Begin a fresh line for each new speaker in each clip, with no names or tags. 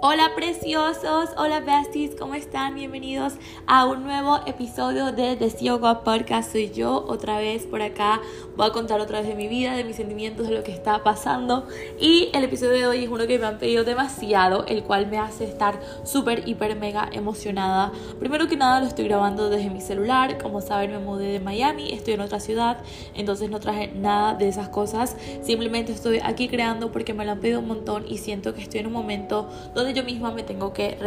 Hola preciosos, hola besties, ¿cómo están? Bienvenidos a un nuevo episodio de The Yoga Podcast. Soy yo otra vez por acá. Voy a contar otra vez de mi vida, de mis sentimientos, de lo que está pasando. Y el episodio de hoy es uno que me han pedido demasiado, el cual me hace estar súper, hiper, mega emocionada. Primero que nada lo estoy grabando desde mi celular. Como saben, me mudé de Miami, estoy en otra ciudad, entonces no traje nada de esas cosas. Simplemente estoy aquí creando porque me lo han pedido un montón y siento que estoy en un momento donde yo misma me tengo que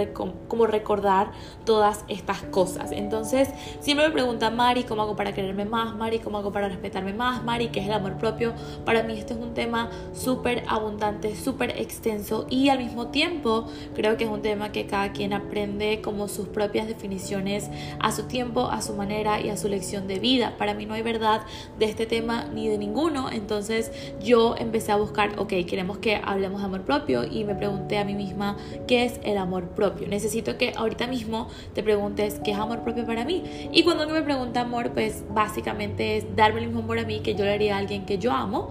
como recordar todas estas cosas. Entonces, siempre me preguntan, Mari, ¿cómo hago para quererme más? Mari, ¿cómo hago para respetarme más? Mari, ¿qué es el amor propio? Para mí este es un tema súper abundante, súper extenso y al mismo tiempo creo que es un tema que cada quien aprende como sus propias definiciones a su tiempo, a su manera y a su lección de vida. Para mí no hay verdad de este tema ni de ninguno. Entonces yo empecé a buscar, ok, queremos que hablemos de amor propio y me pregunté a mí misma qué es el amor propio. Necesito que ahorita mismo te preguntes qué es amor propio para mí. Y cuando alguien me pregunta amor, pues básicamente es darme el mismo amor a mí que yo le haría a alguien que yo amo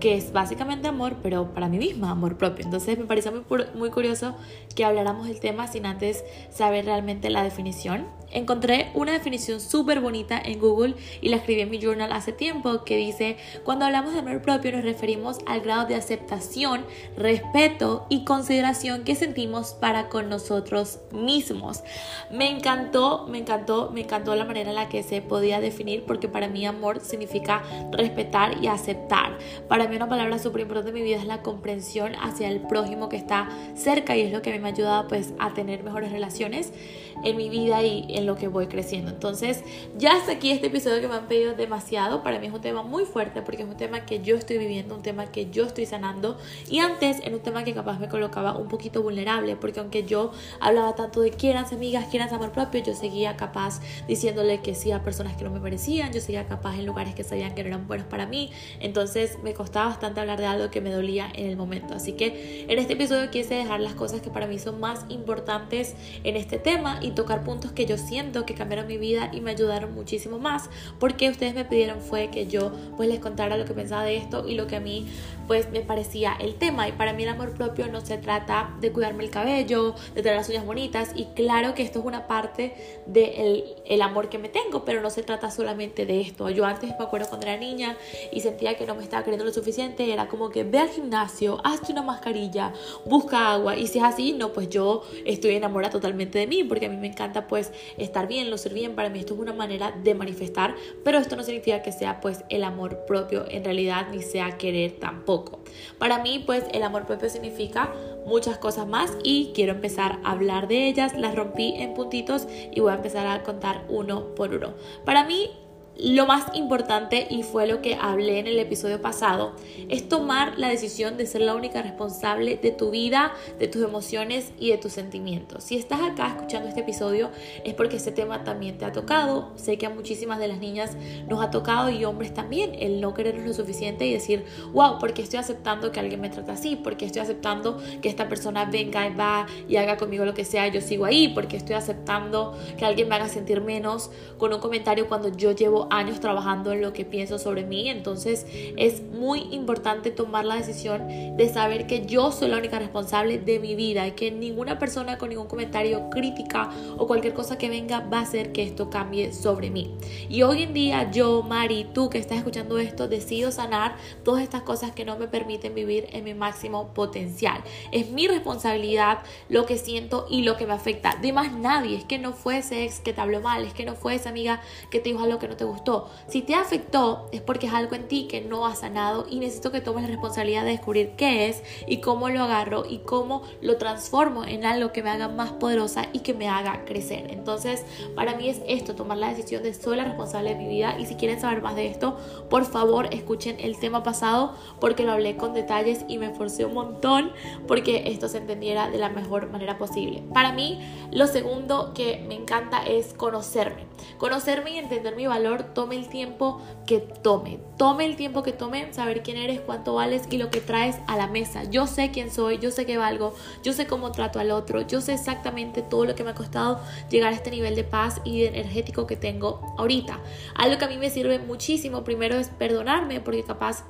que es básicamente amor, pero para mí misma, amor propio. Entonces me parece muy, muy curioso que habláramos del tema sin antes saber realmente la definición. Encontré una definición súper bonita en Google y la escribí en mi journal hace tiempo que dice, cuando hablamos de amor propio nos referimos al grado de aceptación, respeto y consideración que sentimos para con nosotros mismos. Me encantó, me encantó, me encantó la manera en la que se podía definir porque para mí amor significa respetar y aceptar. Para mí una palabra súper importante en mi vida es la comprensión hacia el prójimo que está cerca y es lo que me ha ayudado pues a tener mejores relaciones en mi vida y en lo que voy creciendo. Entonces, ya hasta aquí este episodio que me han pedido demasiado. Para mí es un tema muy fuerte porque es un tema que yo estoy viviendo, un tema que yo estoy sanando. Y antes era un tema que capaz me colocaba un poquito vulnerable porque aunque yo hablaba tanto de quieran amigas, quieran amor propio, yo seguía capaz diciéndole que sí a personas que no me merecían, yo seguía capaz en lugares que sabían que no eran buenos para mí. Entonces me costaba bastante hablar de algo que me dolía en el momento. Así que en este episodio quise dejar las cosas que para mí son más importantes en este tema y tocar puntos que yo siento que cambiaron mi vida y me ayudaron muchísimo más. Porque ustedes me pidieron fue que yo pues les contara lo que pensaba de esto y lo que a mí pues me parecía el tema y para mí el amor propio no se trata de cuidarme el cabello, de tener las uñas bonitas. Y claro que esto es una parte del el amor que me tengo, pero no se trata solamente de esto. Yo antes me acuerdo cuando era niña y sentía que no me estaba queriendo lo suficiente, era como que ve al gimnasio, hazte una mascarilla, busca agua. Y si es así, no, pues yo estoy enamorada totalmente de mí porque a mí me encanta pues estar bien, lucir bien, para mí esto es una manera de manifestar, pero esto no significa que sea pues el amor propio en realidad ni sea querer tampoco. Para mí pues el amor propio significa muchas cosas más y quiero empezar a hablar de ellas, las rompí en puntitos y voy a empezar a contar uno por uno. Para mí lo más importante, y fue lo que hablé en el episodio pasado, es tomar la decisión de ser la única responsable de tu vida, de tus emociones y de tus sentimientos. Si estás acá escuchando este episodio es porque este tema también te ha tocado. Sé que a muchísimas de las niñas nos ha tocado y hombres también el no querernos lo suficiente y decir, wow, porque estoy aceptando que alguien me trata así, porque estoy aceptando que esta persona venga y va y haga conmigo lo que sea, yo sigo ahí, porque estoy aceptando que alguien me haga sentir menos con un comentario cuando yo llevo años trabajando en lo que pienso sobre mí, entonces es muy importante tomar la decisión de saber que yo soy la única responsable de mi vida y que ninguna persona con ningún comentario, crítica o cualquier cosa que venga va a hacer que esto cambie sobre mí. Y hoy en día yo, Mari, tú que estás escuchando esto, decido sanar todas estas cosas que no me permiten vivir en mi máximo potencial. Es mi responsabilidad lo que siento y lo que me afecta. De más nadie, es que no fue ese ex que te habló mal, es que no fue esa amiga que te dijo algo que no te gustó si te afectó es porque es algo en ti que no ha sanado y necesito que tomes la responsabilidad de descubrir qué es y cómo lo agarro y cómo lo transformo en algo que me haga más poderosa y que me haga crecer. Entonces, para mí es esto, tomar la decisión de soy la responsable de mi vida y si quieren saber más de esto, por favor escuchen el tema pasado porque lo hablé con detalles y me esforcé un montón porque esto se entendiera de la mejor manera posible. Para mí, lo segundo que me encanta es conocerme. Conocerme y entender mi valor tome el tiempo que tome. Tome el tiempo que tome, saber quién eres, cuánto vales y lo que traes a la mesa. Yo sé quién soy, yo sé qué valgo, yo sé cómo trato al otro, yo sé exactamente todo lo que me ha costado llegar a este nivel de paz y de energético que tengo ahorita. Algo que a mí me sirve muchísimo primero es perdonarme porque capaz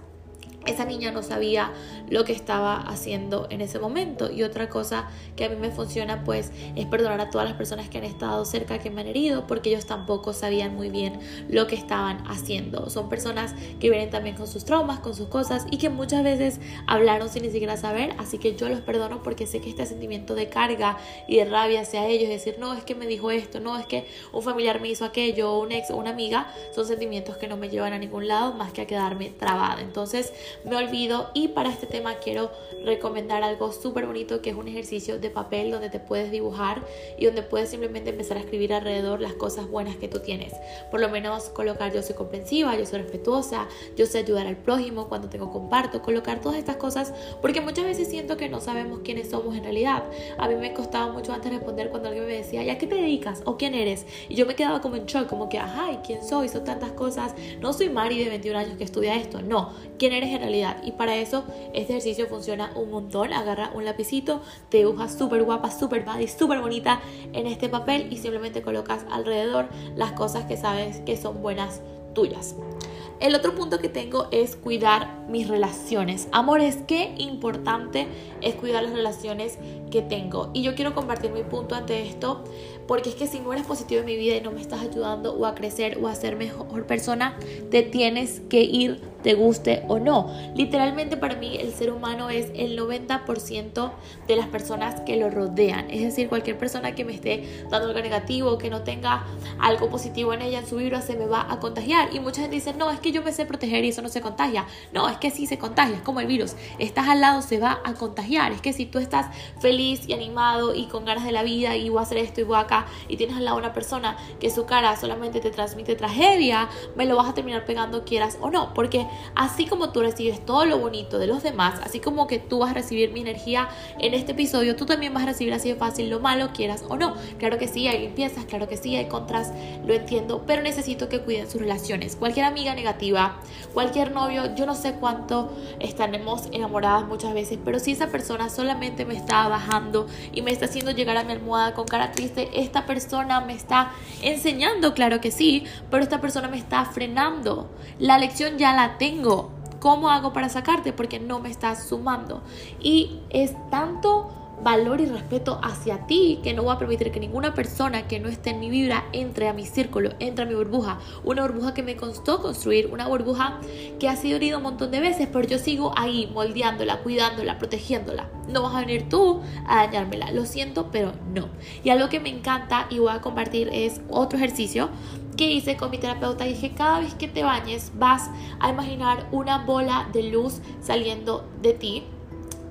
esa niña no sabía lo que estaba haciendo en ese momento. Y otra cosa que a mí me funciona pues es perdonar a todas las personas que han estado cerca, que me han herido, porque ellos tampoco sabían muy bien lo que estaban haciendo. Son personas que vienen también con sus traumas, con sus cosas y que muchas veces hablaron sin ni siquiera saber. Así que yo los perdono porque sé que este sentimiento de carga y de rabia hacia ellos, decir, no, es que me dijo esto, no, es que un familiar me hizo aquello, un ex o una amiga, son sentimientos que no me llevan a ningún lado más que a quedarme trabada. Entonces, me olvido y para este tema quiero recomendar algo súper bonito que es un ejercicio de papel donde te puedes dibujar y donde puedes simplemente empezar a escribir alrededor las cosas buenas que tú tienes. Por lo menos colocar yo soy comprensiva, yo soy respetuosa, yo sé ayudar al prójimo cuando tengo comparto, colocar todas estas cosas porque muchas veces siento que no sabemos quiénes somos en realidad. A mí me costaba mucho antes responder cuando alguien me decía, ¿y a qué te dedicas? ¿O quién eres? Y yo me quedaba como en shock, como que, ajá, ¿y quién soy? Son tantas cosas. No soy Mari de 21 años que estudia esto, no. ¿Quién eres en realidad? Y para eso este ejercicio funciona un montón. Agarra un lapicito, te dibujas súper guapa, súper body, súper bonita en este papel y simplemente colocas alrededor las cosas que sabes que son buenas tuyas. El otro punto que tengo es cuidar mis relaciones. Amores, qué importante es cuidar las relaciones que tengo. Y yo quiero compartir mi punto ante esto, porque es que si no eres positivo en mi vida y no me estás ayudando o a crecer o a ser mejor persona, te tienes que ir te guste o no. Literalmente para mí el ser humano es el 90% de las personas que lo rodean. Es decir, cualquier persona que me esté dando algo negativo, que no tenga algo positivo en ella, en su vibra, se me va a contagiar. Y mucha gente dice, no, es que yo me sé proteger y eso no se contagia. No, es que sí se contagia, es como el virus. Estás al lado, se va a contagiar. Es que si tú estás feliz y animado y con ganas de la vida y voy a hacer esto y voy acá y tienes al lado una persona que su cara solamente te transmite tragedia, me lo vas a terminar pegando quieras o no. Porque así como tú recibes todo lo bonito de los demás, así como que tú vas a recibir mi energía en este episodio, tú también vas a recibir así de fácil lo malo, quieras o no. Claro que sí, hay limpiezas, claro que sí, hay contras, lo entiendo, pero necesito que cuiden sus relaciones. Cualquier amiga negativa, cualquier novio, yo no sé cuánto estaremos enamoradas muchas veces, pero si esa persona solamente me está bajando y me está haciendo llegar a mi almohada con cara triste, esta persona me está enseñando, claro que sí, pero esta persona me está frenando. La lección ya la tengo. ¿Cómo hago para sacarte? Porque no me estás sumando. Y es tanto valor y respeto hacia ti que no voy a permitir que ninguna persona que no esté en mi vibra entre a mi círculo, entre a mi burbuja. Una burbuja que me costó construir, una burbuja que ha sido herida un montón de veces, pero yo sigo ahí moldeándola, cuidándola, protegiéndola. No vas a venir tú a dañármela. Lo siento, pero no. Y algo que me encanta y voy a compartir es otro ejercicio que hice con mi terapeuta dije, cada vez que te bañes vas a imaginar una bola de luz saliendo de ti.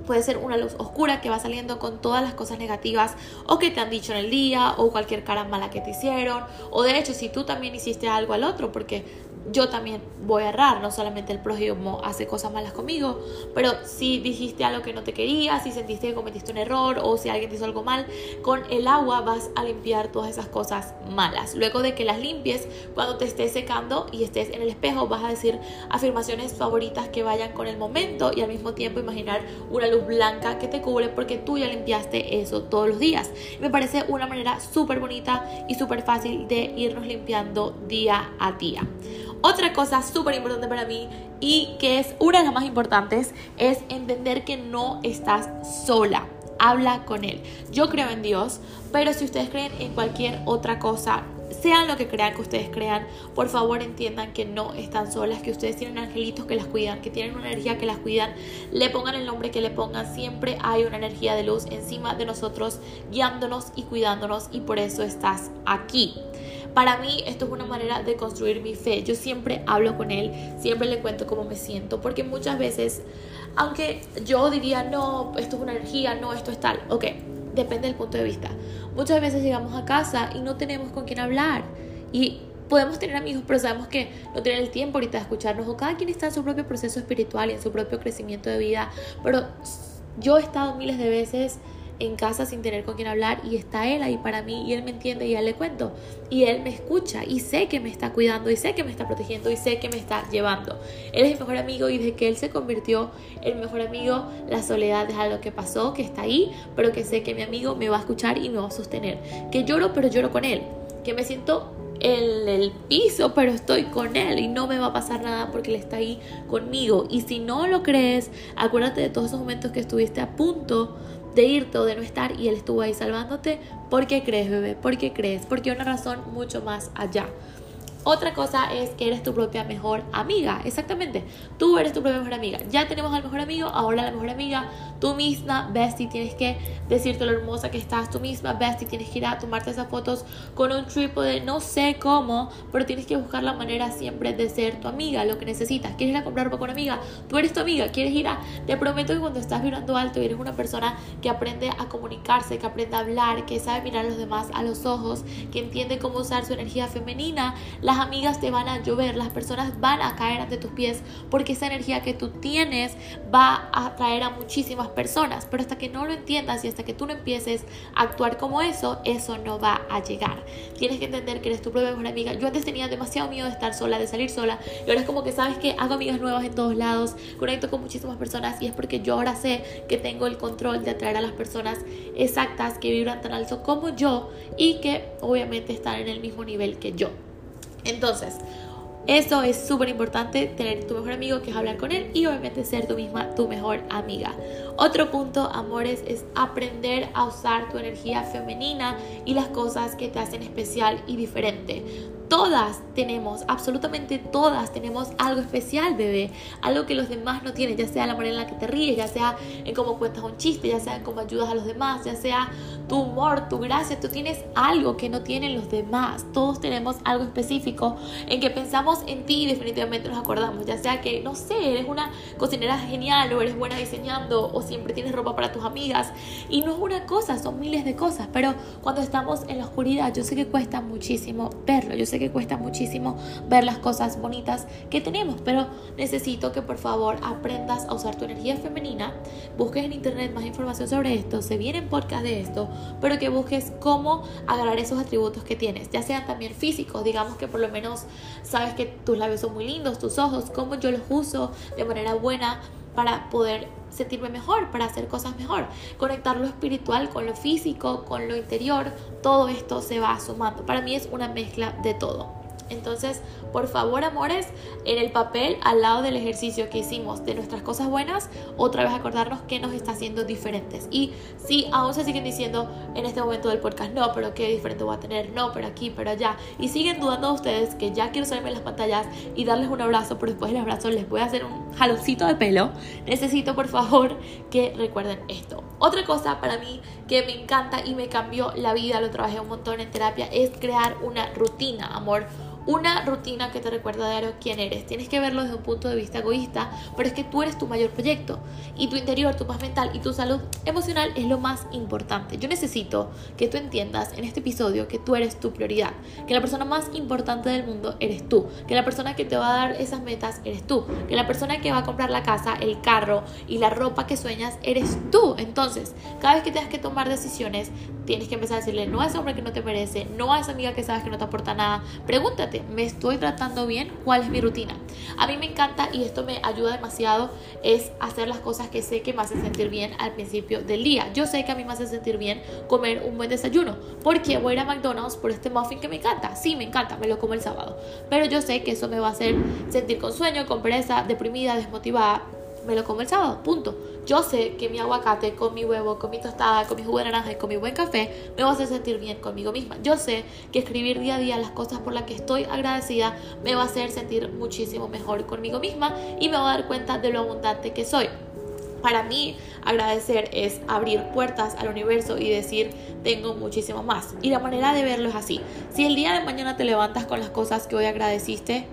Puede ser una luz oscura que va saliendo con todas las cosas negativas o que te han dicho en el día o cualquier cara mala que te hicieron. O de hecho, si tú también hiciste algo al otro, porque yo también voy a errar, no solamente el prójimo hace cosas malas conmigo, pero si dijiste algo que no te quería, si sentiste que cometiste un error o si alguien te hizo algo mal, con el agua vas a limpiar todas esas cosas malas. Luego de que las limpies, cuando te estés secando y estés en el espejo, vas a decir afirmaciones favoritas que vayan con el momento y al mismo tiempo imaginar una luz blanca que te cubre porque tú ya limpiaste eso todos los días. Me parece una manera súper bonita y súper fácil de irnos limpiando día a día. Otra cosa súper importante para mí y que es una de las más importantes es entender que no estás sola. Habla con Él. Yo creo en Dios, pero si ustedes creen en cualquier otra cosa, sean lo que crean que ustedes crean, por favor entiendan que no están solas, que ustedes tienen angelitos que las cuidan, que tienen una energía que las cuidan, le pongan el nombre que le pongan, siempre hay una energía de luz encima de nosotros, guiándonos y cuidándonos y por eso estás aquí. Para mí esto es una manera de construir mi fe. Yo siempre hablo con él, siempre le cuento cómo me siento, porque muchas veces, aunque yo diría, no, esto es una energía, no, esto es tal, ok, depende del punto de vista. Muchas veces llegamos a casa y no tenemos con quién hablar y podemos tener amigos, pero sabemos que no tienen el tiempo ahorita de escucharnos o cada quien está en su propio proceso espiritual y en su propio crecimiento de vida, pero yo he estado miles de veces en casa sin tener con quién hablar y está él ahí para mí y él me entiende y ya le cuento y él me escucha y sé que me está cuidando y sé que me está protegiendo y sé que me está llevando. Él es mi mejor amigo y desde que él se convirtió en mejor amigo, la soledad es algo que pasó, que está ahí, pero que sé que mi amigo me va a escuchar y me va a sostener. Que lloro, pero lloro con él. Que me siento en el piso, pero estoy con él y no me va a pasar nada porque él está ahí conmigo. Y si no lo crees, acuérdate de todos esos momentos que estuviste a punto de irte o de no estar y él estuvo ahí salvándote. ¿Por qué crees, bebé? ¿Por qué crees? Porque hay una razón mucho más allá. Otra cosa es que eres tu propia mejor amiga. Exactamente. Tú eres tu propia mejor amiga. Ya tenemos al mejor amigo, ahora la mejor amiga. Tú misma, bestie, tienes que decirte lo hermosa que estás. Tú misma, bestie, tienes que ir a tomarte esas fotos con un trípode. No sé cómo, pero tienes que buscar la manera siempre de ser tu amiga, lo que necesitas. ¿Quieres ir a comprar ropa con una amiga? Tú eres tu amiga. ¿Quieres ir a.? Te prometo que cuando estás vibrando alto eres una persona que aprende a comunicarse, que aprende a hablar, que sabe mirar a los demás a los ojos, que entiende cómo usar su energía femenina, las amigas te van a llover, las personas van a caer ante tus pies porque esa energía que tú tienes va a atraer a muchísimas personas. Pero hasta que no lo entiendas y hasta que tú no empieces a actuar como eso, eso no va a llegar. Tienes que entender que eres tu propia mejor amiga. Yo antes tenía demasiado miedo de estar sola, de salir sola. Y ahora es como que sabes que hago amigas nuevas en todos lados, conecto con muchísimas personas y es porque yo ahora sé que tengo el control de atraer a las personas exactas que vibran tan alto como yo y que obviamente están en el mismo nivel que yo. Entonces, eso es súper importante, tener tu mejor amigo que es hablar con él y obviamente ser tú misma tu mejor amiga. Otro punto, amores, es aprender a usar tu energía femenina y las cosas que te hacen especial y diferente. Todas tenemos, absolutamente todas tenemos algo especial, bebé. Algo que los demás no tienen, ya sea la manera en la que te ríes, ya sea en cómo cuentas un chiste, ya sea en cómo ayudas a los demás, ya sea tu humor, tu gracia. Tú tienes algo que no tienen los demás. Todos tenemos algo específico en que pensamos en ti y definitivamente nos acordamos. Ya sea que, no sé, eres una cocinera genial o eres buena diseñando o siempre tienes ropa para tus amigas. Y no es una cosa, son miles de cosas. Pero cuando estamos en la oscuridad, yo sé que cuesta muchísimo verlo. Yo sé que cuesta muchísimo ver las cosas bonitas que tenemos, pero necesito que por favor aprendas a usar tu energía femenina, busques en internet más información sobre esto, se vienen podcast de esto, pero que busques cómo agarrar esos atributos que tienes, ya sean también físicos, digamos que por lo menos sabes que tus labios son muy lindos, tus ojos, cómo yo los uso de manera buena para poder sentirme mejor, para hacer cosas mejor. Conectar lo espiritual con lo físico, con lo interior, todo esto se va sumando. Para mí es una mezcla de todo. Entonces, por favor, amores, en el papel, al lado del ejercicio que hicimos de nuestras cosas buenas, otra vez acordarnos que nos está haciendo diferentes. Y si aún se siguen diciendo en este momento del podcast, no, pero qué diferente voy a tener, no, pero aquí, pero allá, y siguen dudando ustedes que ya quiero salirme las pantallas y darles un abrazo, pero después del abrazo les voy a hacer un jaloncito de pelo, necesito por favor que recuerden esto. Otra cosa para mí que me encanta y me cambió la vida, lo trabajé un montón en terapia, es crear una rutina, amor una rutina que te recuerda de quién eres. Tienes que verlo desde un punto de vista egoísta, pero es que tú eres tu mayor proyecto y tu interior, tu paz mental y tu salud emocional es lo más importante. Yo necesito que tú entiendas en este episodio que tú eres tu prioridad, que la persona más importante del mundo eres tú, que la persona que te va a dar esas metas eres tú, que la persona que va a comprar la casa, el carro y la ropa que sueñas eres tú. Entonces, cada vez que tengas que tomar decisiones, tienes que empezar a decirle no a ese hombre que no te merece, no a esa amiga que sabes que no te aporta nada. Pregúntate ¿me estoy tratando bien? ¿Cuál es mi rutina? A mí me encanta y esto me ayuda demasiado es hacer las cosas que sé que me hacen sentir bien al principio del día. Yo sé que a mí me hace sentir bien comer un buen desayuno. porque voy a ir a McDonald's por este muffin que me encanta? Sí, me encanta, me lo como el sábado. Pero yo sé que eso me va a hacer sentir con sueño, con pereza, deprimida, desmotivada. Me lo como el sábado, punto. Yo sé que mi aguacate con mi huevo, con mi tostada, con mi jugo de naranja y con mi buen café me va a hacer sentir bien conmigo misma. Yo sé que escribir día a día las cosas por las que estoy agradecida me va a hacer sentir muchísimo mejor conmigo misma y me va a dar cuenta de lo abundante que soy. Para mí, agradecer es abrir puertas al universo y decir, tengo muchísimo más. Y la manera de verlo es así. Si el día de mañana te levantas con las cosas que hoy agradeciste,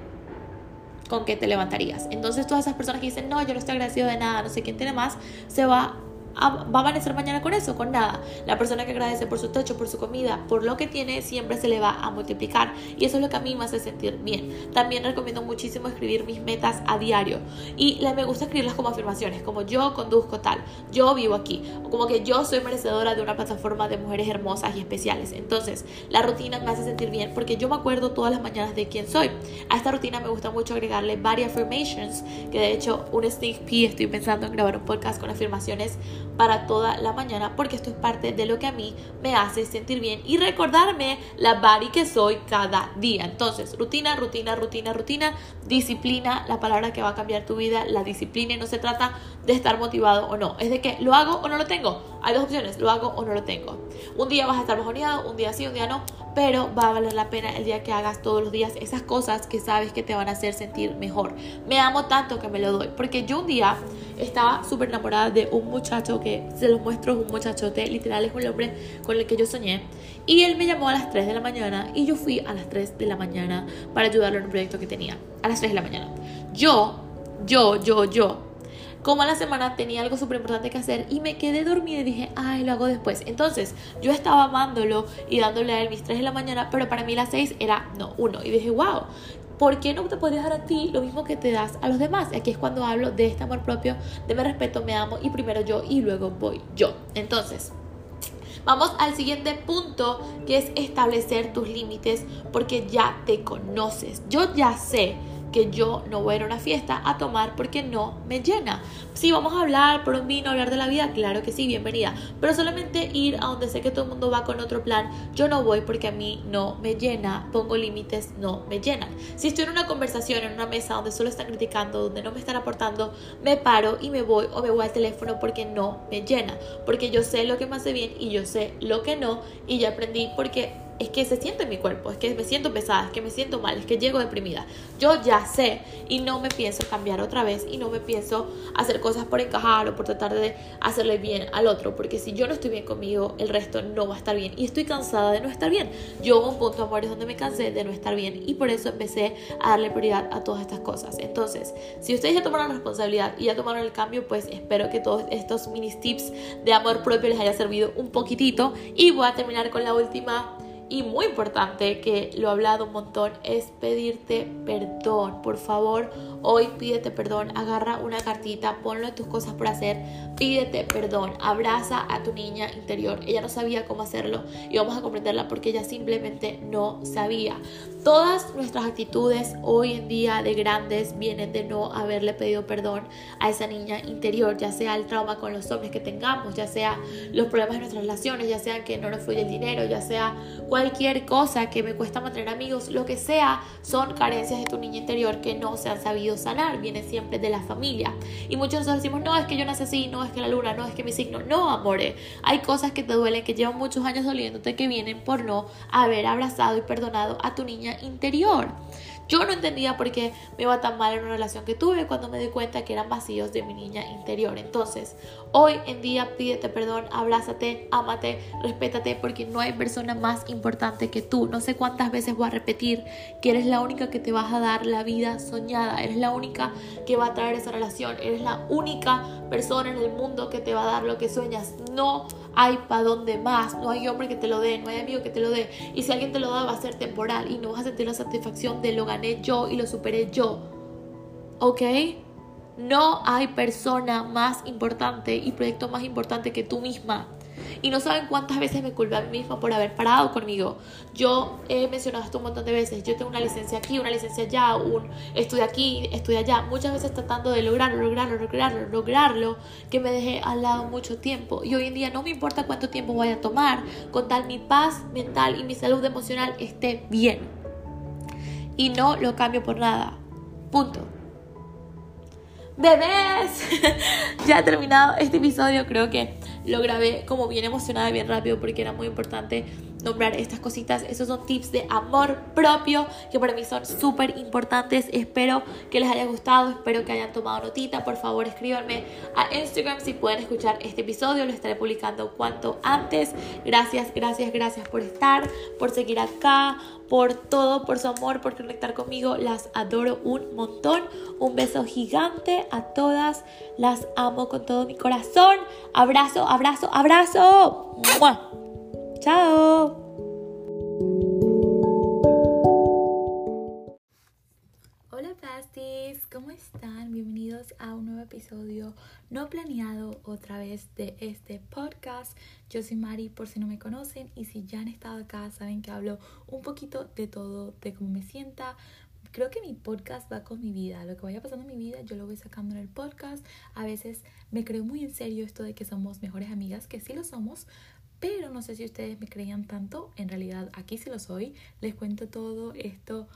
con que te levantarías. Entonces todas esas personas que dicen, no, yo no estoy agradecido de nada, no sé quién tiene más, se va va a amanecer mañana con eso, con nada. La persona que agradece por su techo, por su comida, por lo que tiene, siempre se le va a multiplicar. Y eso es lo que a mí me hace sentir bien. También recomiendo muchísimo escribir mis metas a diario. Y me gusta escribirlas como afirmaciones, como yo conduzco tal, yo vivo aquí, como que yo soy merecedora de una plataforma de mujeres hermosas y especiales. Entonces, la rutina me hace sentir bien porque yo me acuerdo todas las mañanas de quién soy. A esta rutina me gusta mucho agregarle varias affirmations, que de hecho un sneak peek estoy pensando en grabar un podcast con afirmaciones para toda la mañana porque esto es parte de lo que a mí me hace sentir bien y recordarme la body que soy cada día. Entonces, rutina, rutina, rutina, rutina, disciplina, la palabra que va a cambiar tu vida, la disciplina y no se trata de estar motivado o no, es de que lo hago o no lo tengo. Hay dos opciones, lo hago o no lo tengo. Un día vas a estar bajoneado, un día sí, un día no, pero va a valer la pena el día que hagas todos los días esas cosas que sabes que te van a hacer sentir mejor. Me amo tanto que me lo doy, porque yo un día estaba súper enamorada de un muchacho que se los muestro, es un muchachote, literal es un hombre con el que yo soñé. Y él me llamó a las 3 de la mañana y yo fui a las 3 de la mañana para ayudarlo en un proyecto que tenía. A las 3 de la mañana. Yo, yo, yo, yo, como a la semana tenía algo súper importante que hacer y me quedé dormida y dije, ay, lo hago después. Entonces yo estaba amándolo y dándole a él mis 3 de la mañana, pero para mí las 6 era, no, uno. Y dije, wow, ¿por qué no te podrías dar a ti lo mismo que te das a los demás? Aquí es cuando hablo de este amor propio, de me respeto, me amo y primero yo y luego voy yo. Entonces... Vamos al siguiente punto que es establecer tus límites porque ya te conoces. Yo ya sé que yo no voy a ir a una fiesta a tomar porque no me llena. Si vamos a hablar por un vino, hablar de la vida, claro que sí, bienvenida. Pero solamente ir a donde sé que todo el mundo va con otro plan, yo no voy porque a mí no me llena, pongo límites, no me llenan. Si estoy en una conversación, en una mesa donde solo están criticando, donde no me están aportando, me paro y me voy o me voy al teléfono porque no me llena. Porque yo sé lo que me hace bien y yo sé lo que no y ya aprendí porque es que se siente en mi cuerpo, es que me siento pesada, es que me siento mal, es que llego deprimida. Yo ya sé y no me pienso cambiar otra vez y no me pienso hacer cosas por encajar o por tratar de hacerle bien al otro, porque si yo no estoy bien conmigo, el resto no va a estar bien y estoy cansada de no estar bien. Yo hubo un punto, amores, donde me cansé de no estar bien y por eso empecé a darle prioridad a todas estas cosas. Entonces, si ustedes ya tomaron la responsabilidad y ya tomaron el cambio, pues espero que todos estos mini tips de amor propio les haya servido un poquitito y voy a terminar con la última y muy importante que lo he hablado un montón es pedirte perdón. Por favor, hoy pídete perdón, agarra una cartita, ponlo en tus cosas por hacer, pídete perdón, abraza a tu niña interior. Ella no sabía cómo hacerlo y vamos a comprenderla porque ella simplemente no sabía. Todas nuestras actitudes hoy en día de grandes vienen de no haberle pedido perdón a esa niña interior, ya sea el trauma con los hombres que tengamos, ya sea los problemas de nuestras relaciones, ya sea que no nos fluye el dinero, ya sea cualquier cosa que me cuesta mantener amigos, lo que sea, son carencias de tu niña interior que no se han sabido sanar, viene siempre de la familia. Y muchos de nosotros decimos, no, es que yo nací así, no, es que la luna, no, es que mi signo, no, amore. Hay cosas que te duelen, que llevan muchos años doliéndote, que vienen por no haber abrazado y perdonado a tu niña interior. Yo no entendía por qué me iba tan mal en una relación que tuve cuando me di cuenta que eran vacíos de mi niña interior. Entonces, hoy en día pídete perdón, abrázate, ámate, respétate, porque no hay persona más importante que tú. No sé cuántas veces voy a repetir que eres la única que te vas a dar la vida soñada, eres la única que va a traer esa relación, eres la única persona en el mundo que te va a dar lo que sueñas. No hay para dónde más, no hay hombre que te lo dé, no hay amigo que te lo dé. Y si alguien te lo da va a ser temporal y no vas a sentir la satisfacción de lo gané yo y lo superé yo. ¿Ok? No hay persona más importante y proyecto más importante que tú misma. Y no saben cuántas veces me culpé a mí misma por haber parado conmigo. Yo he mencionado esto un montón de veces. Yo tengo una licencia aquí, una licencia allá, un estudio aquí, estudio allá. Muchas veces tratando de lograrlo, lograrlo, lograrlo, lograrlo, que me dejé al lado mucho tiempo. Y hoy en día no me importa cuánto tiempo vaya a tomar, con tal mi paz mental y mi salud emocional esté bien. Y no lo cambio por nada. Punto bebés. ya ha terminado este episodio. Creo que lo grabé como bien emocionada, bien rápido, porque era muy importante nombrar estas cositas. Esos son tips de amor propio que para mí son súper importantes. Espero que les haya gustado, espero que hayan tomado notita. Por favor, escríbanme a Instagram si pueden escuchar este episodio. Lo estaré publicando cuanto antes. Gracias, gracias, gracias por estar, por seguir acá, por todo, por su amor, por conectar conmigo. Las adoro un montón. Un beso gigante a todas. Las amo con todo mi corazón. Abrazo, abrazo, abrazo. Chao. Episodio no planeado otra vez de este podcast. Yo soy Mari por si no me conocen y si ya han estado acá saben que hablo un poquito de todo, de cómo me sienta,
creo que mi podcast va con mi vida. Lo que vaya pasando en mi vida, yo lo voy sacando en el podcast. A veces me creo muy en serio esto de que somos mejores amigas, que sí lo somos, pero no sé si ustedes me creían tanto. En realidad, aquí sí lo soy. Les cuento todo esto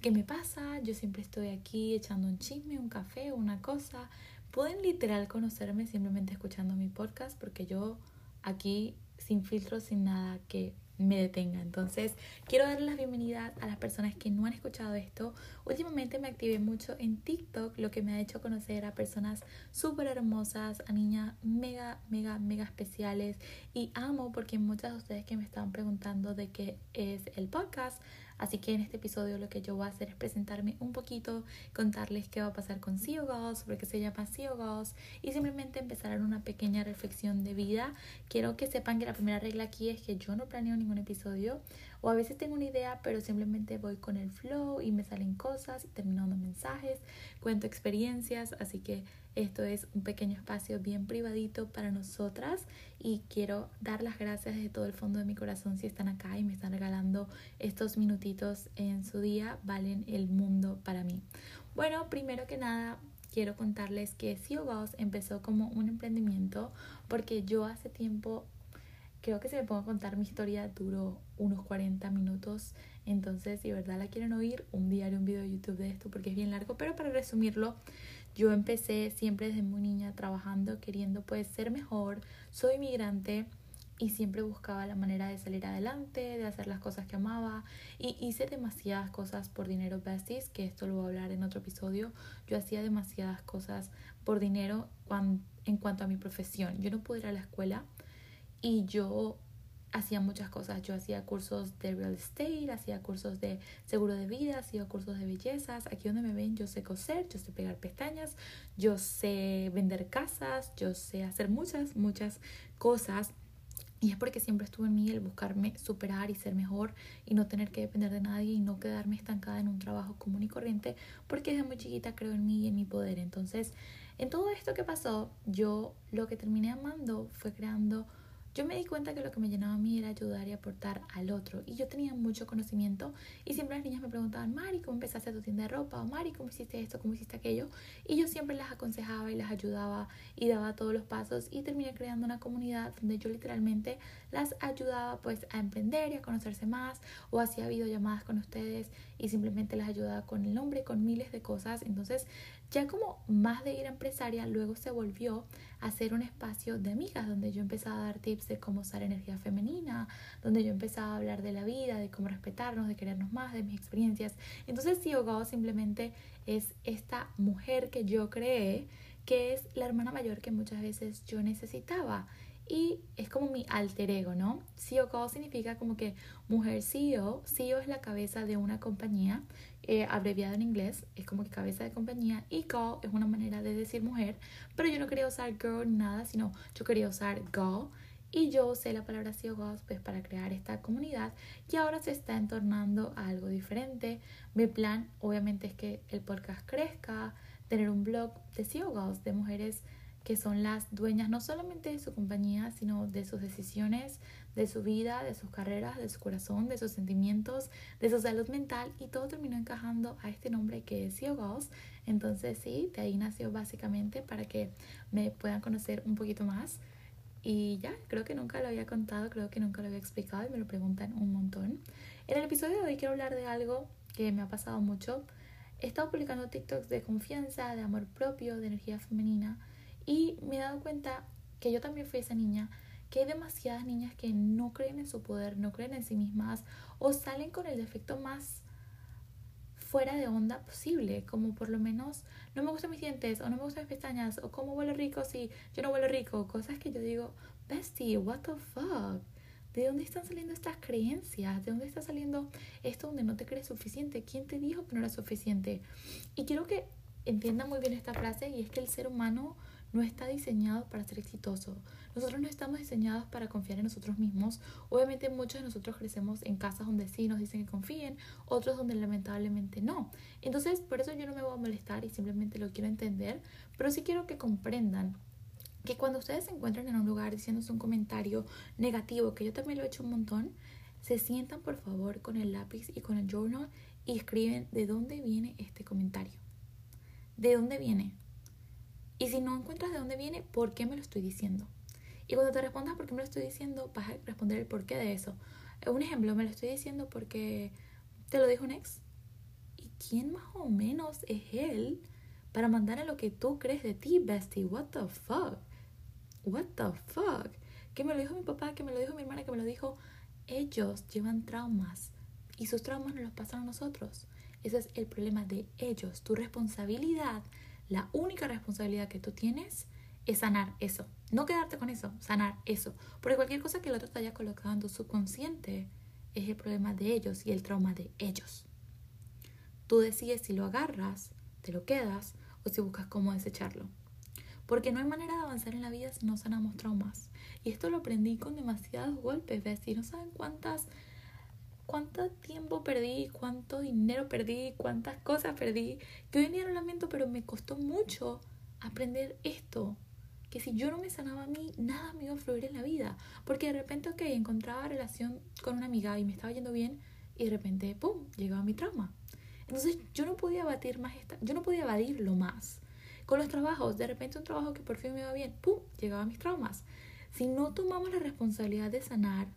que me pasa. Yo siempre estoy aquí echando un chisme, un café, una cosa. Pueden literal conocerme simplemente escuchando mi podcast porque yo aquí sin filtro, sin nada que me detenga. Entonces, quiero darles la bienvenida a las personas que no han escuchado esto. Últimamente me activé mucho en TikTok, lo que me ha hecho conocer a personas súper hermosas, a niñas mega, mega, mega especiales. Y amo porque muchas de ustedes que me estaban preguntando de qué es el podcast, Así que en este episodio lo que yo voy a hacer es presentarme un poquito, contarles qué va a pasar con Goals, por qué se llama Goals y simplemente empezar una pequeña reflexión de vida. Quiero que sepan que la primera regla aquí es que yo no planeo ningún episodio o a veces tengo una idea pero simplemente voy con el flow y me salen cosas y termino dando mensajes, cuento experiencias, así que esto es un pequeño espacio bien privadito para nosotras y quiero dar las gracias desde todo el fondo de mi corazón si están acá y me están regalando estos minutitos en su día, valen el mundo para mí. Bueno, primero que nada, quiero contarles que CEO Boss empezó como un emprendimiento porque yo hace tiempo, creo que si me pongo a contar mi historia, duró unos 40 minutos. Entonces, si de verdad la quieren oír, un haré un video de YouTube de esto porque es bien largo, pero para resumirlo, yo empecé siempre desde muy niña trabajando, queriendo pues ser mejor. Soy migrante y siempre buscaba la manera de salir adelante, de hacer las cosas que amaba y hice demasiadas cosas por dinero besties, que esto lo voy a hablar en otro episodio. Yo hacía demasiadas cosas por dinero en cuanto a mi profesión. Yo no pude ir a la escuela y yo hacía muchas cosas. Yo hacía cursos de real estate, hacía cursos de seguro de vida, hacía cursos de bellezas. Aquí donde me ven, yo sé coser, yo sé pegar pestañas, yo sé vender casas, yo sé hacer muchas, muchas cosas. Y es porque siempre estuve en mí el buscarme superar y ser mejor y no tener que depender de nadie y no quedarme estancada en un trabajo común y corriente porque desde muy chiquita creo en mí y en mi poder. Entonces, en todo esto que pasó, yo lo que terminé amando fue creando yo me di cuenta que lo que me llenaba a mí era ayudar y aportar al otro. Y yo tenía mucho conocimiento y siempre las niñas me preguntaban, Mari, ¿cómo empezaste tu tienda de ropa? O Mari, ¿cómo hiciste esto? ¿Cómo hiciste aquello? Y yo siempre las aconsejaba y las ayudaba y daba todos los pasos y terminé creando una comunidad donde yo literalmente las ayudaba pues a emprender y a conocerse más o hacía videollamadas con ustedes y simplemente las ayudaba con el nombre, con miles de cosas. Entonces ya como más de ir a empresaria, luego se volvió a ser un espacio de amigas donde yo empezaba a dar tips de cómo usar energía femenina, donde yo empezaba a hablar de la vida, de cómo respetarnos, de querernos más, de mis experiencias. Entonces, Gao simplemente es esta mujer que yo creé, que es la hermana mayor que muchas veces yo necesitaba y es como mi alter ego, ¿no? CEO Call significa como que mujer CEO. CEO es la cabeza de una compañía, eh, abreviado en inglés, es como que cabeza de compañía. Y Call es una manera de decir mujer, pero yo no quería usar girl nada, sino yo quería usar go. Y yo usé la palabra CEO Girls pues para crear esta comunidad y ahora se está entornando a algo diferente. Mi plan obviamente es que el podcast crezca, tener un blog de CEO Girls, de mujeres que son las dueñas no solamente de su compañía, sino de sus decisiones, de su vida, de sus carreras, de su corazón, de sus sentimientos, de su salud mental y todo terminó encajando a este nombre que es CEO Entonces sí, de ahí nació básicamente para que me puedan conocer un poquito más. Y ya, creo que nunca lo había contado, creo que nunca lo había explicado y me lo preguntan un montón. En el episodio de hoy quiero hablar de algo que me ha pasado mucho. He estado publicando TikToks de confianza, de amor propio, de energía femenina y me he dado cuenta que yo también fui esa niña, que hay demasiadas niñas que no creen en su poder, no creen en sí mismas o salen con el defecto más fuera de onda posible, como por lo menos no me gustan mis dientes o no me gustan mis pestañas o cómo huele rico si yo no huelo rico, cosas que yo digo, bestie, what the fuck. ¿De dónde están saliendo estas creencias? ¿De dónde está saliendo esto donde no te crees suficiente? ¿Quién te dijo que no era suficiente? Y quiero que entiendan muy bien esta frase y es que el ser humano no está diseñado para ser exitoso. Nosotros no estamos diseñados para confiar en nosotros mismos. Obviamente muchos de nosotros crecemos en casas donde sí nos dicen que confíen, otros donde lamentablemente no. Entonces, por eso yo no me voy a molestar y simplemente lo quiero entender, pero sí quiero que comprendan que cuando ustedes se encuentran en un lugar diciéndose un comentario negativo, que yo también lo he hecho un montón, se sientan por favor con el lápiz y con el journal y escriben de dónde viene este comentario. ¿De dónde viene? Y si no encuentras de dónde viene, ¿por qué me lo estoy diciendo? Y cuando te respondas por qué me lo estoy diciendo, vas a responder el porqué de eso. Un ejemplo, me lo estoy diciendo porque te lo dijo un ex. ¿Y quién más o menos es él para mandar a lo que tú crees de ti, bestie? What the fuck? What the fuck? Que me lo dijo mi papá, que me lo dijo mi hermana, que me lo dijo. Ellos llevan traumas y sus traumas nos los pasan a nosotros. Ese es el problema de ellos. Tu responsabilidad, la única responsabilidad que tú tienes es sanar eso. No quedarte con eso, sanar eso. Porque cualquier cosa que el otro te haya colocado en tu subconsciente es el problema de ellos y el trauma de ellos. Tú decides si lo agarras, te lo quedas o si buscas cómo desecharlo. Porque no hay manera de avanzar en la vida si no sanamos traumas. Y esto lo aprendí con demasiados golpes, ¿ves? Y no saben cuántas, cuánto tiempo perdí, cuánto dinero perdí, cuántas cosas perdí. Que hoy en día no lamento, pero me costó mucho aprender esto que si yo no me sanaba a mí, nada me iba a fluir en la vida. Porque de repente, ok, encontraba relación con una amiga y me estaba yendo bien y de repente, ¡pum!, llegaba mi trauma. Entonces yo no podía batir más esta, yo no podía evadirlo más. Con los trabajos, de repente un trabajo que por fin me iba bien, ¡pum!, llegaba mis traumas. Si no tomamos la responsabilidad de sanar,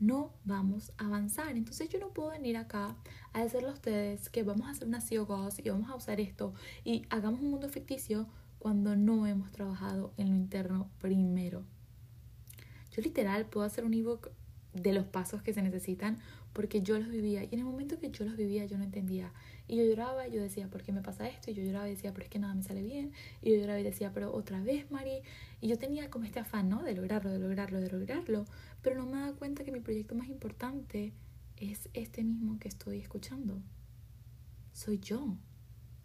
no vamos a avanzar. Entonces yo no puedo venir acá a decirle a ustedes que vamos a hacer una CEO y vamos a usar esto y hagamos un mundo ficticio cuando no hemos trabajado en lo interno primero. Yo literal puedo hacer un ebook de los pasos que se necesitan porque yo los vivía y en el momento que yo los vivía yo no entendía y yo lloraba y yo decía ¿por qué me pasa esto? y yo lloraba y decía pero es que nada me sale bien y yo lloraba y decía pero otra vez Mari y yo tenía como este afán ¿no? de lograrlo, de lograrlo, de lograrlo pero no me daba cuenta que mi proyecto más importante es este mismo que estoy escuchando soy yo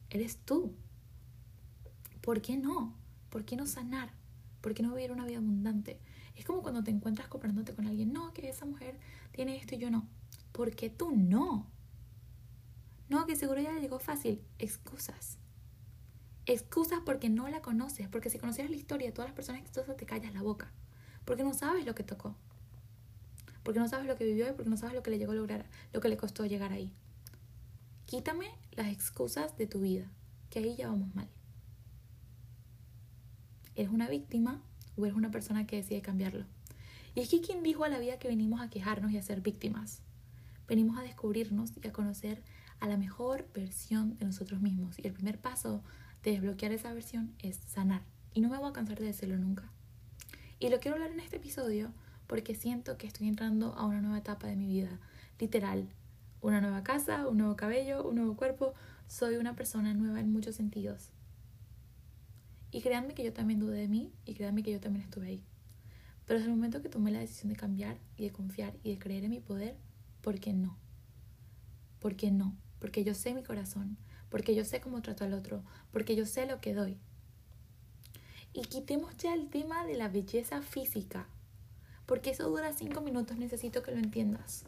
eres tú ¿Por qué no? ¿Por qué no sanar? ¿Por qué no vivir una vida abundante? Es como cuando te encuentras comprándote con alguien, no, que esa mujer tiene esto y yo no. ¿Por qué tú no? No, que seguro ya le llegó fácil. Excusas. Excusas porque no la conoces, porque si conocieras la historia de todas las personas exitosas te callas la boca. Porque no sabes lo que tocó. Porque no sabes lo que vivió y porque no sabes lo que le llegó lograr, lo que le costó llegar ahí. Quítame las excusas de tu vida, que ahí ya vamos mal. ¿Eres una víctima o eres una persona que decide cambiarlo? Y es que quien dijo a la vida que venimos a quejarnos y a ser víctimas. Venimos a descubrirnos y a conocer a la mejor versión de nosotros mismos. Y el primer paso de desbloquear esa versión es sanar. Y no me voy a cansar de decirlo nunca. Y lo quiero hablar en este episodio porque siento que estoy entrando a una nueva etapa de mi vida. Literal. Una nueva casa, un nuevo cabello, un nuevo cuerpo. Soy una persona nueva en muchos sentidos. Y créanme que yo también dudé de mí y créanme que yo también estuve ahí. Pero desde el momento que tomé la decisión de cambiar y de confiar y de creer en mi poder, ¿por qué no? ¿Por qué no? Porque yo sé mi corazón, porque yo sé cómo trato al otro, porque yo sé lo que doy. Y quitemos ya el tema de la belleza física, porque eso dura cinco minutos, necesito que lo entiendas.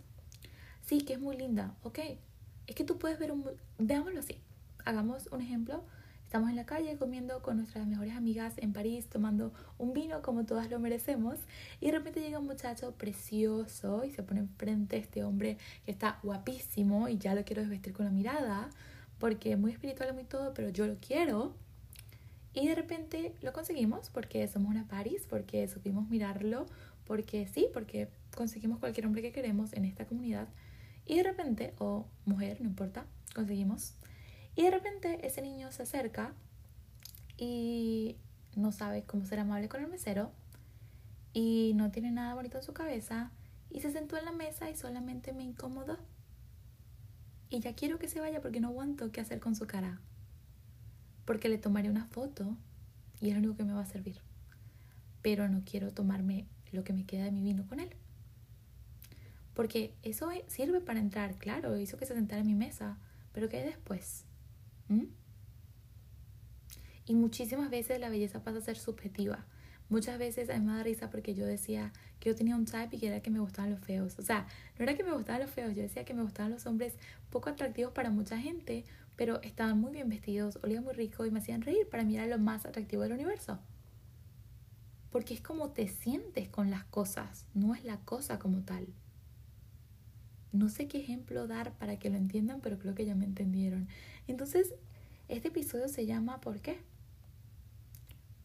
Sí, que es muy linda, ok. Es que tú puedes ver un... Veámoslo así. Hagamos un ejemplo Estamos en la calle comiendo con nuestras mejores amigas en París, tomando un vino como todas lo merecemos. Y de repente llega un muchacho precioso y se pone enfrente a este hombre que está guapísimo y ya lo quiero desvestir con la mirada porque es muy espiritual muy todo, pero yo lo quiero. Y de repente lo conseguimos porque somos una París, porque supimos mirarlo, porque sí, porque conseguimos cualquier hombre que queremos en esta comunidad. Y de repente, o mujer, no importa, conseguimos y de repente ese niño se acerca y no sabe cómo ser amable con el mesero y no tiene nada bonito en su cabeza y se sentó en la mesa y solamente me incomodó. Y ya quiero que se vaya porque no aguanto qué hacer con su cara. Porque le tomaré una foto y es lo único que me va a servir. Pero no quiero tomarme lo que me queda de mi vino con él. Porque eso sirve para entrar, claro, hizo que se sentara en mi mesa, pero ¿qué hay después? ¿Mm? Y muchísimas veces la belleza pasa a ser subjetiva. Muchas veces a mí me da risa porque yo decía que yo tenía un type y que era que me gustaban los feos. O sea, no era que me gustaban los feos, yo decía que me gustaban los hombres poco atractivos para mucha gente, pero estaban muy bien vestidos, olían muy rico y me hacían reír. Para mí era lo más atractivo del universo. Porque es como te sientes con las cosas, no es la cosa como tal. No sé qué ejemplo dar para que lo entiendan, pero creo que ya me entendieron. Entonces, este episodio se llama ¿Por qué?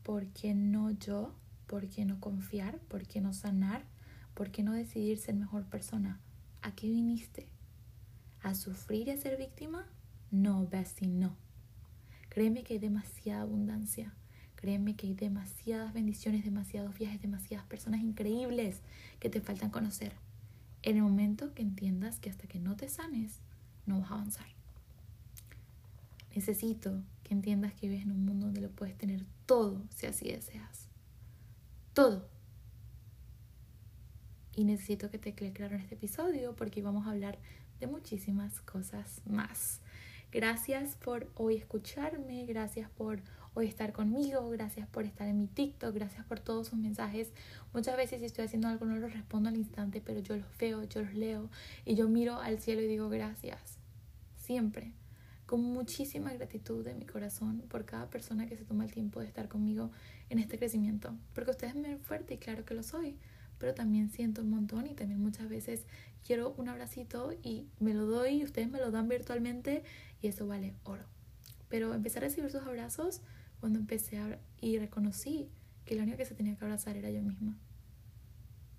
¿Por qué no yo? ¿Por qué no confiar? ¿Por qué no sanar? ¿Por qué no decidir ser mejor persona? ¿A qué viniste? ¿A sufrir y a ser víctima? No, Bessie, no. Créeme que hay demasiada abundancia. Créeme que hay demasiadas bendiciones, demasiados viajes, demasiadas personas increíbles que te faltan conocer. En el momento que entiendas que hasta que no te sanes, no vas a avanzar. Necesito que entiendas que vives en un mundo donde lo puedes tener todo si así deseas. Todo. Y necesito que te quede claro en este episodio porque vamos a hablar de muchísimas cosas más. Gracias por hoy escucharme, gracias por hoy estar conmigo, gracias por estar en mi TikTok, gracias por todos sus mensajes. Muchas veces si estoy haciendo algo no los respondo al instante, pero yo los veo, yo los leo y yo miro al cielo y digo gracias. Siempre con muchísima gratitud de mi corazón por cada persona que se toma el tiempo de estar conmigo en este crecimiento. Porque ustedes me ven fuerte y claro que lo soy, pero también siento un montón y también muchas veces quiero un abracito y me lo doy y ustedes me lo dan virtualmente y eso vale oro. Pero empecé a recibir sus abrazos cuando empecé a, y reconocí que la única que se tenía que abrazar era yo misma.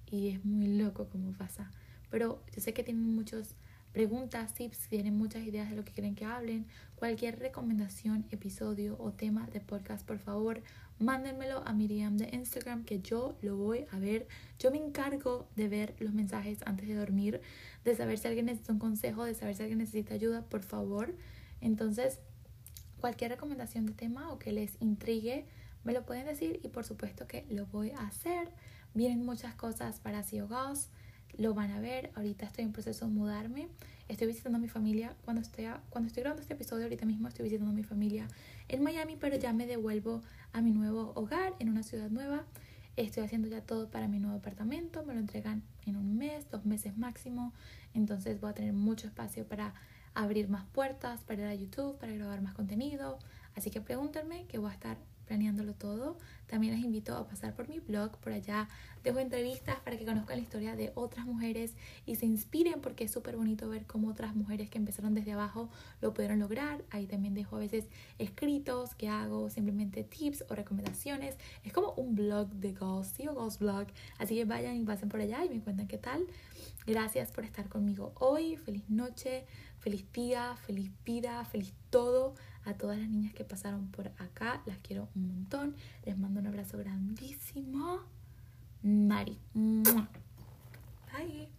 Y es muy loco cómo pasa. Pero yo sé que tienen muchos preguntas, tips, tienen muchas ideas de lo que quieren que hablen, cualquier recomendación, episodio o tema de podcast, por favor, mándenmelo a Miriam de Instagram que yo lo voy a ver. Yo me encargo de ver los mensajes antes de dormir, de saber si alguien necesita un consejo, de saber si alguien necesita ayuda, por favor. Entonces, cualquier recomendación de tema o que les intrigue, me lo pueden decir y por supuesto que lo voy a hacer. Vienen muchas cosas para CEO lo van a ver. Ahorita estoy en proceso de mudarme. Estoy visitando a mi familia. Cuando estoy, cuando estoy grabando este episodio, ahorita mismo estoy visitando a mi familia en Miami, pero ya me devuelvo a mi nuevo hogar en una ciudad nueva. Estoy haciendo ya todo para mi nuevo apartamento. Me lo entregan en un mes, dos meses máximo. Entonces voy a tener mucho espacio para abrir más puertas, para ir a YouTube, para grabar más contenido. Así que pregúntenme que voy a estar planeándolo todo. También les invito a pasar por mi blog, por allá dejo entrevistas para que conozcan la historia de otras mujeres y se inspiren porque es súper bonito ver cómo otras mujeres que empezaron desde abajo lo pudieron lograr. Ahí también dejo a veces escritos que hago, simplemente tips o recomendaciones. Es como un blog de Ghost, o Ghost Blog. Así que vayan y pasen por allá y me cuentan qué tal. Gracias por estar conmigo hoy. Feliz noche, feliz día, feliz vida, feliz todo a todas las niñas que pasaron por acá. Las quiero un montón. Les mando un abrazo grandísimo. Mari. Bye.